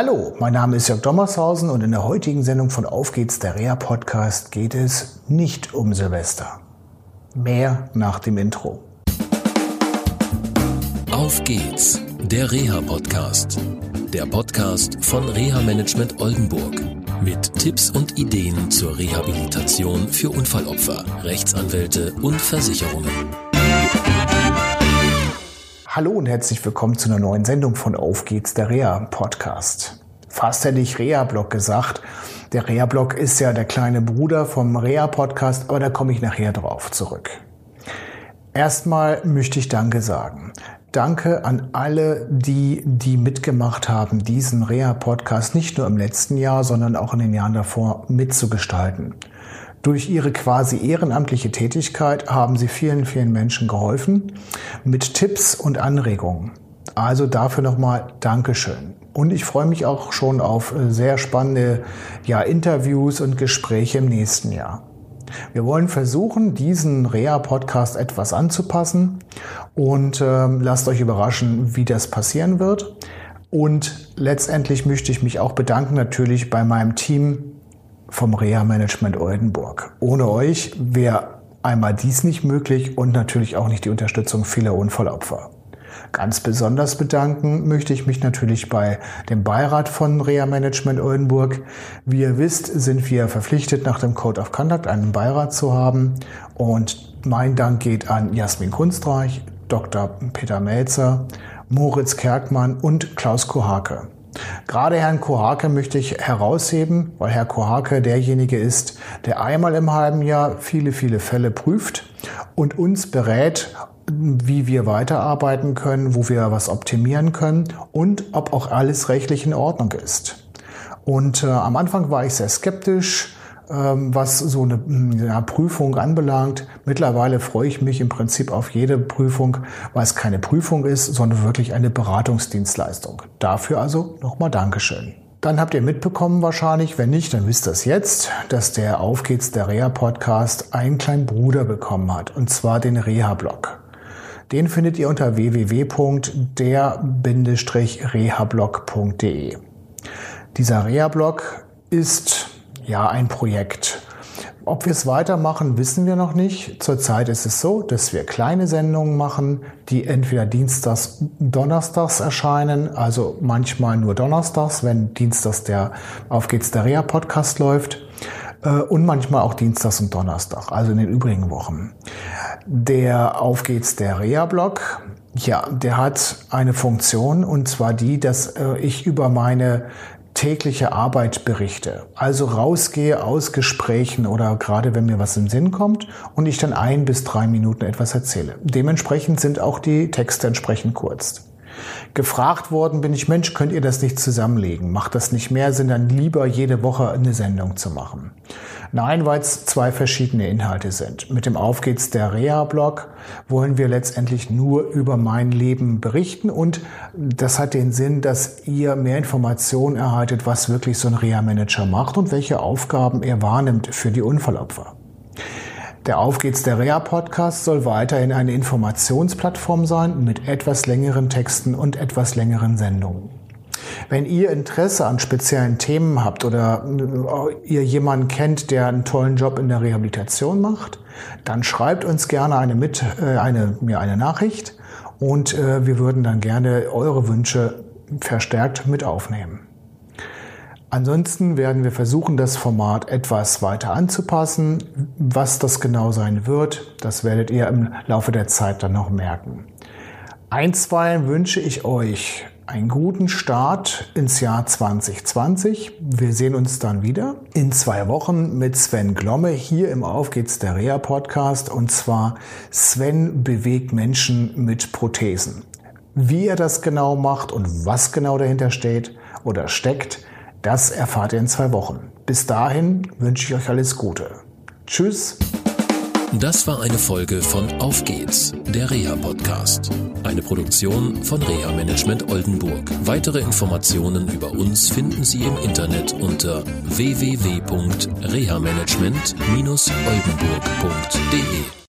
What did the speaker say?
Hallo, mein Name ist Jörg Dommershausen und in der heutigen Sendung von Auf geht's, der Reha Podcast, geht es nicht um Silvester. Mehr nach dem Intro. Auf geht's, der Reha Podcast. Der Podcast von Reha Management Oldenburg. Mit Tipps und Ideen zur Rehabilitation für Unfallopfer, Rechtsanwälte und Versicherungen. Hallo und herzlich willkommen zu einer neuen Sendung von Auf geht's, der Rea Podcast. Fast hätte ich Rea-Blog gesagt. Der Rea-Blog ist ja der kleine Bruder vom Rea-Podcast, aber da komme ich nachher drauf zurück. Erstmal möchte ich Danke sagen. Danke an alle, die, die mitgemacht haben, diesen Rea-Podcast nicht nur im letzten Jahr, sondern auch in den Jahren davor mitzugestalten. Durch ihre quasi ehrenamtliche Tätigkeit haben sie vielen, vielen Menschen geholfen mit Tipps und Anregungen. Also dafür nochmal Dankeschön. Und ich freue mich auch schon auf äh, sehr spannende ja, Interviews und Gespräche im nächsten Jahr. Wir wollen versuchen, diesen Rea-Podcast etwas anzupassen und äh, lasst euch überraschen, wie das passieren wird. Und letztendlich möchte ich mich auch bedanken natürlich bei meinem Team, vom Reha-Management Oldenburg. Ohne euch wäre einmal dies nicht möglich und natürlich auch nicht die Unterstützung vieler Unfallopfer. Ganz besonders bedanken möchte ich mich natürlich bei dem Beirat von Reha Management Oldenburg. Wie ihr wisst, sind wir verpflichtet, nach dem Code of Conduct einen Beirat zu haben. Und mein Dank geht an Jasmin Kunstreich, Dr. Peter Melzer, Moritz Kerkmann und Klaus Kohake. Gerade Herrn Kohake möchte ich herausheben, weil Herr Kohake derjenige ist, der einmal im halben Jahr viele, viele Fälle prüft und uns berät, wie wir weiterarbeiten können, wo wir was optimieren können und ob auch alles rechtlich in Ordnung ist. Und äh, am Anfang war ich sehr skeptisch, was so eine ja, Prüfung anbelangt. Mittlerweile freue ich mich im Prinzip auf jede Prüfung, weil es keine Prüfung ist, sondern wirklich eine Beratungsdienstleistung. Dafür also nochmal Dankeschön. Dann habt ihr mitbekommen wahrscheinlich, wenn nicht, dann wisst ihr es jetzt, dass der Auf geht's der Reha Podcast einen kleinen Bruder bekommen hat, und zwar den Reha-Blog. Den findet ihr unter www.der-rehablog.de. Dieser Reha-Blog ist ja, ein Projekt. Ob wir es weitermachen, wissen wir noch nicht. Zurzeit ist es so, dass wir kleine Sendungen machen, die entweder dienstags, donnerstags erscheinen, also manchmal nur donnerstags, wenn dienstags der Auf geht's der Rea Podcast läuft äh, und manchmal auch dienstags und donnerstag, also in den übrigen Wochen. Der Auf geht's der Rea Blog, ja, der hat eine Funktion und zwar die, dass äh, ich über meine tägliche Arbeit berichte. Also rausgehe aus Gesprächen oder gerade wenn mir was im Sinn kommt und ich dann ein bis drei Minuten etwas erzähle. Dementsprechend sind auch die Texte entsprechend kurz. Gefragt worden bin ich, Mensch, könnt ihr das nicht zusammenlegen? Macht das nicht mehr Sinn, dann lieber jede Woche eine Sendung zu machen? Nein, weil es zwei verschiedene Inhalte sind. Mit dem Auf geht's der Reha-Blog wollen wir letztendlich nur über mein Leben berichten und das hat den Sinn, dass ihr mehr Informationen erhaltet, was wirklich so ein Reha-Manager macht und welche Aufgaben er wahrnimmt für die Unfallopfer. Der Auf geht's der Rea Podcast soll weiterhin eine Informationsplattform sein mit etwas längeren Texten und etwas längeren Sendungen. Wenn ihr Interesse an speziellen Themen habt oder äh, ihr jemanden kennt, der einen tollen Job in der Rehabilitation macht, dann schreibt uns gerne eine, mit, äh, eine, mir eine Nachricht und äh, wir würden dann gerne eure Wünsche verstärkt mit aufnehmen. Ansonsten werden wir versuchen, das Format etwas weiter anzupassen. Was das genau sein wird, das werdet ihr im Laufe der Zeit dann noch merken. Einstweilen wünsche ich euch einen guten Start ins Jahr 2020. Wir sehen uns dann wieder in zwei Wochen mit Sven Glomme hier im Auf geht's der Rea Podcast und zwar Sven bewegt Menschen mit Prothesen. Wie er das genau macht und was genau dahinter steht oder steckt, das erfahrt ihr in zwei Wochen. Bis dahin wünsche ich euch alles Gute. Tschüss. Das war eine Folge von Auf geht's, der Reha-Podcast. Eine Produktion von Reha Management Oldenburg. Weitere Informationen über uns finden Sie im Internet unter www.rehamanagement-oldenburg.de.